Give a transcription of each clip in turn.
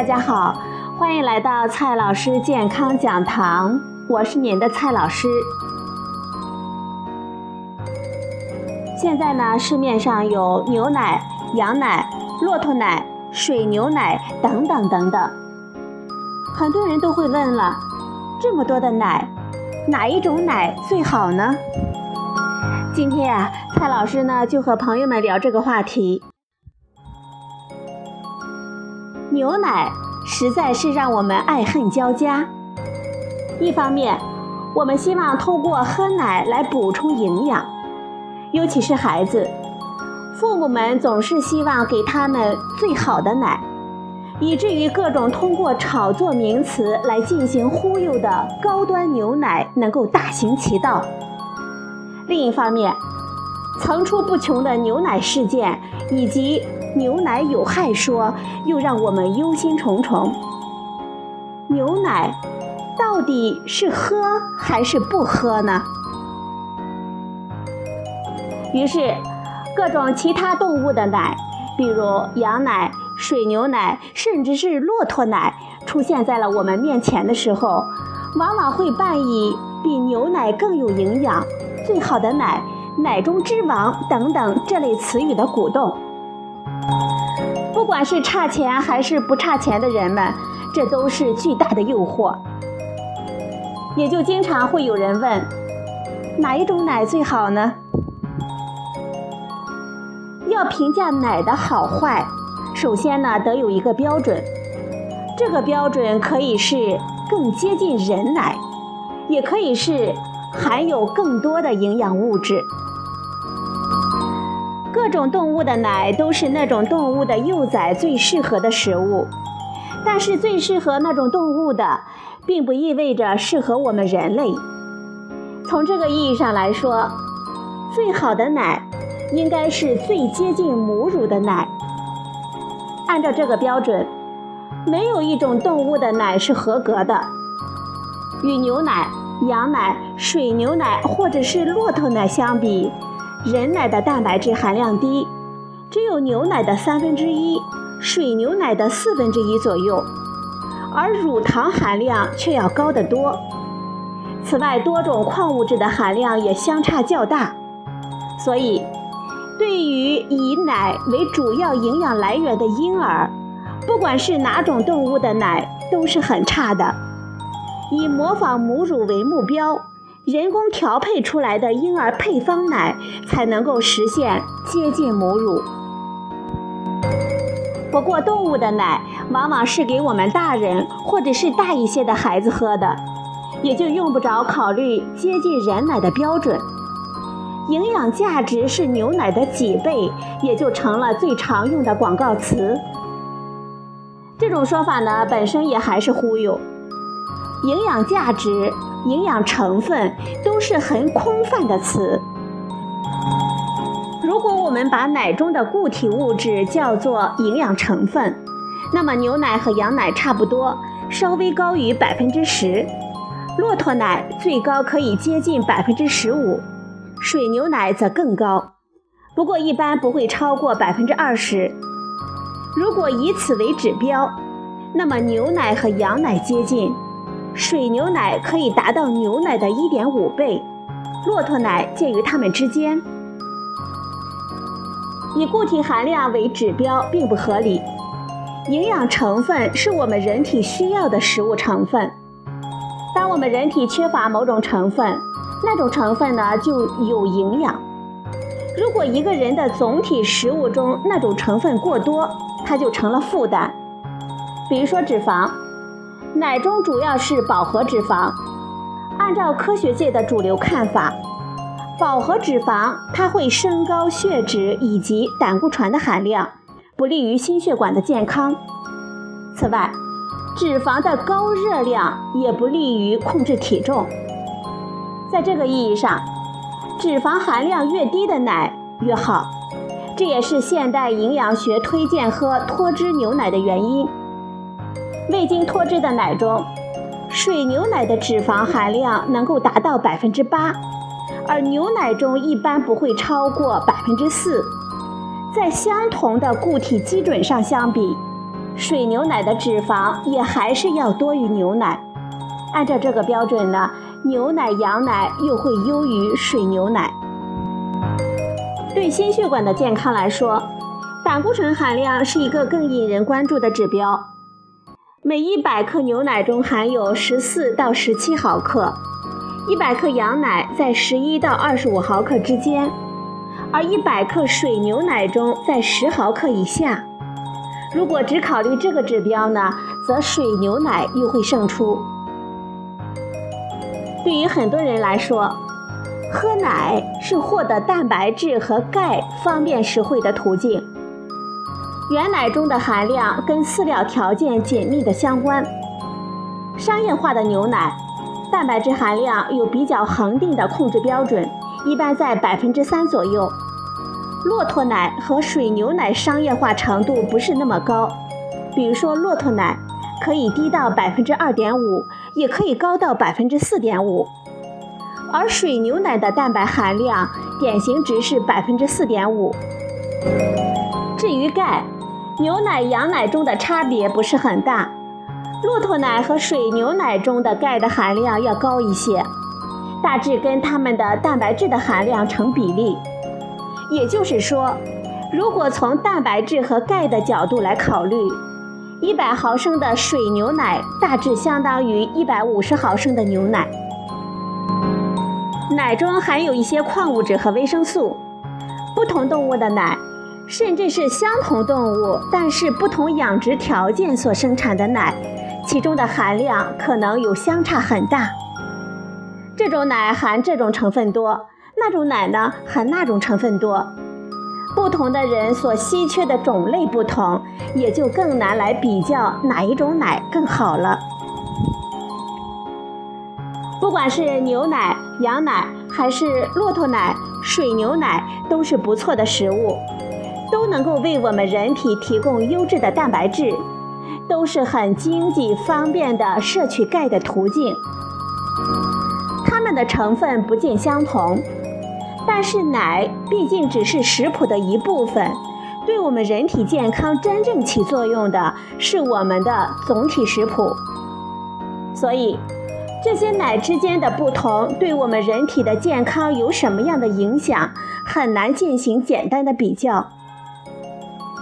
大家好，欢迎来到蔡老师健康讲堂，我是您的蔡老师。现在呢，市面上有牛奶、羊奶、骆驼奶、水牛奶等等等等，很多人都会问了，这么多的奶，哪一种奶最好呢？今天啊，蔡老师呢就和朋友们聊这个话题。牛奶实在是让我们爱恨交加。一方面，我们希望通过喝奶来补充营养，尤其是孩子，父母们总是希望给他们最好的奶，以至于各种通过炒作名词来进行忽悠的高端牛奶能够大行其道。另一方面，层出不穷的牛奶事件以及牛奶有害说，又让我们忧心忡忡。牛奶到底是喝还是不喝呢？于是，各种其他动物的奶，比如羊奶、水牛奶，甚至是骆驼奶，出现在了我们面前的时候，往往会伴以比牛奶更有营养。最好的奶、奶中之王等等这类词语的鼓动，不管是差钱还是不差钱的人们，这都是巨大的诱惑。也就经常会有人问，哪一种奶最好呢？要评价奶的好坏，首先呢得有一个标准，这个标准可以是更接近人奶，也可以是。含有更多的营养物质。各种动物的奶都是那种动物的幼崽最适合的食物，但是最适合那种动物的，并不意味着适合我们人类。从这个意义上来说，最好的奶应该是最接近母乳的奶。按照这个标准，没有一种动物的奶是合格的，与牛奶。羊奶、水牛奶或者是骆驼奶相比，人奶的蛋白质含量低，只有牛奶的三分之一，水牛奶的四分之一左右，而乳糖含量却要高得多。此外，多种矿物质的含量也相差较大，所以，对于以奶为主要营养来源的婴儿，不管是哪种动物的奶都是很差的。以模仿母乳为目标，人工调配出来的婴儿配方奶才能够实现接近母乳。不过，动物的奶往往是给我们大人或者是大一些的孩子喝的，也就用不着考虑接近人奶的标准。营养价值是牛奶的几倍，也就成了最常用的广告词。这种说法呢，本身也还是忽悠。营养价值、营养成分都是很空泛的词。如果我们把奶中的固体物质叫做营养成分，那么牛奶和羊奶差不多，稍微高于百分之十；骆驼奶最高可以接近百分之十五，水牛奶则更高，不过一般不会超过百分之二十。如果以此为指标，那么牛奶和羊奶接近。水牛奶可以达到牛奶的一点五倍，骆驼奶介于它们之间。以固体含量为指标并不合理。营养成分是我们人体需要的食物成分。当我们人体缺乏某种成分，那种成分呢就有营养。如果一个人的总体食物中那种成分过多，它就成了负担。比如说脂肪。奶中主要是饱和脂肪，按照科学界的主流看法，饱和脂肪它会升高血脂以及胆固醇的含量，不利于心血管的健康。此外，脂肪的高热量也不利于控制体重。在这个意义上，脂肪含量越低的奶越好，这也是现代营养学推荐喝脱脂牛奶的原因。未经脱脂的奶中，水牛奶的脂肪含量能够达到百分之八，而牛奶中一般不会超过百分之四。在相同的固体基准上相比，水牛奶的脂肪也还是要多于牛奶。按照这个标准呢，牛奶、羊奶又会优于水牛奶。对心血管的健康来说，胆固醇含量是一个更引人关注的指标。每一百克牛奶中含有十四到十七毫克，一百克羊奶在十一到二十五毫克之间，而一百克水牛奶中在十毫克以下。如果只考虑这个指标呢，则水牛奶又会胜出。对于很多人来说，喝奶是获得蛋白质和钙方便实惠的途径。原奶中的含量跟饲料条件紧密的相关。商业化的牛奶，蛋白质含量有比较恒定的控制标准，一般在百分之三左右。骆驼奶和水牛奶商业化程度不是那么高，比如说骆驼奶可以低到百分之二点五，也可以高到百分之四点五，而水牛奶的蛋白含量典型值是百分之四点五。至于钙，牛奶、羊奶中的差别不是很大，骆驼奶和水牛奶中的钙的含量要高一些，大致跟它们的蛋白质的含量成比例。也就是说，如果从蛋白质和钙的角度来考虑，一百毫升的水牛奶大致相当于一百五十毫升的牛奶。奶中含有一些矿物质和维生素，不同动物的奶，甚至是相同动物但是不同养殖条件所生产的奶，其中的含量可能有相差很大。这种奶含这种成分多。那种奶呢，含那种成分多，不同的人所稀缺的种类不同，也就更难来比较哪一种奶更好了。不管是牛奶、羊奶，还是骆驼奶、水牛奶，都是不错的食物，都能够为我们人体提供优质的蛋白质，都是很经济方便的摄取钙的途径。它们的成分不尽相同。但是奶毕竟只是食谱的一部分，对我们人体健康真正起作用的是我们的总体食谱。所以，这些奶之间的不同对我们人体的健康有什么样的影响，很难进行简单的比较。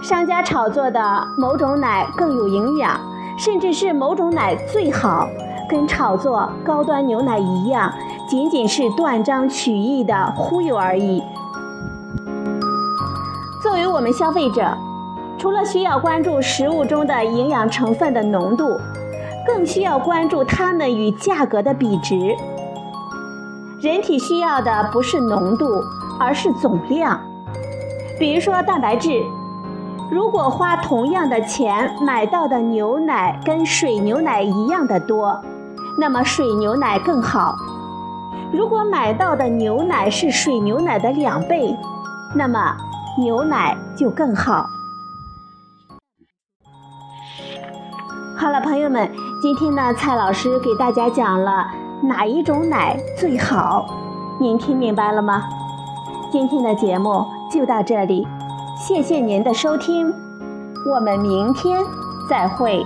商家炒作的某种奶更有营养，甚至是某种奶最好，跟炒作高端牛奶一样。仅仅是断章取义的忽悠而已。作为我们消费者，除了需要关注食物中的营养成分的浓度，更需要关注它们与价格的比值。人体需要的不是浓度，而是总量。比如说蛋白质，如果花同样的钱买到的牛奶跟水牛奶一样的多，那么水牛奶更好。如果买到的牛奶是水牛奶的两倍，那么牛奶就更好。好了，朋友们，今天呢，蔡老师给大家讲了哪一种奶最好，您听明白了吗？今天的节目就到这里，谢谢您的收听，我们明天再会。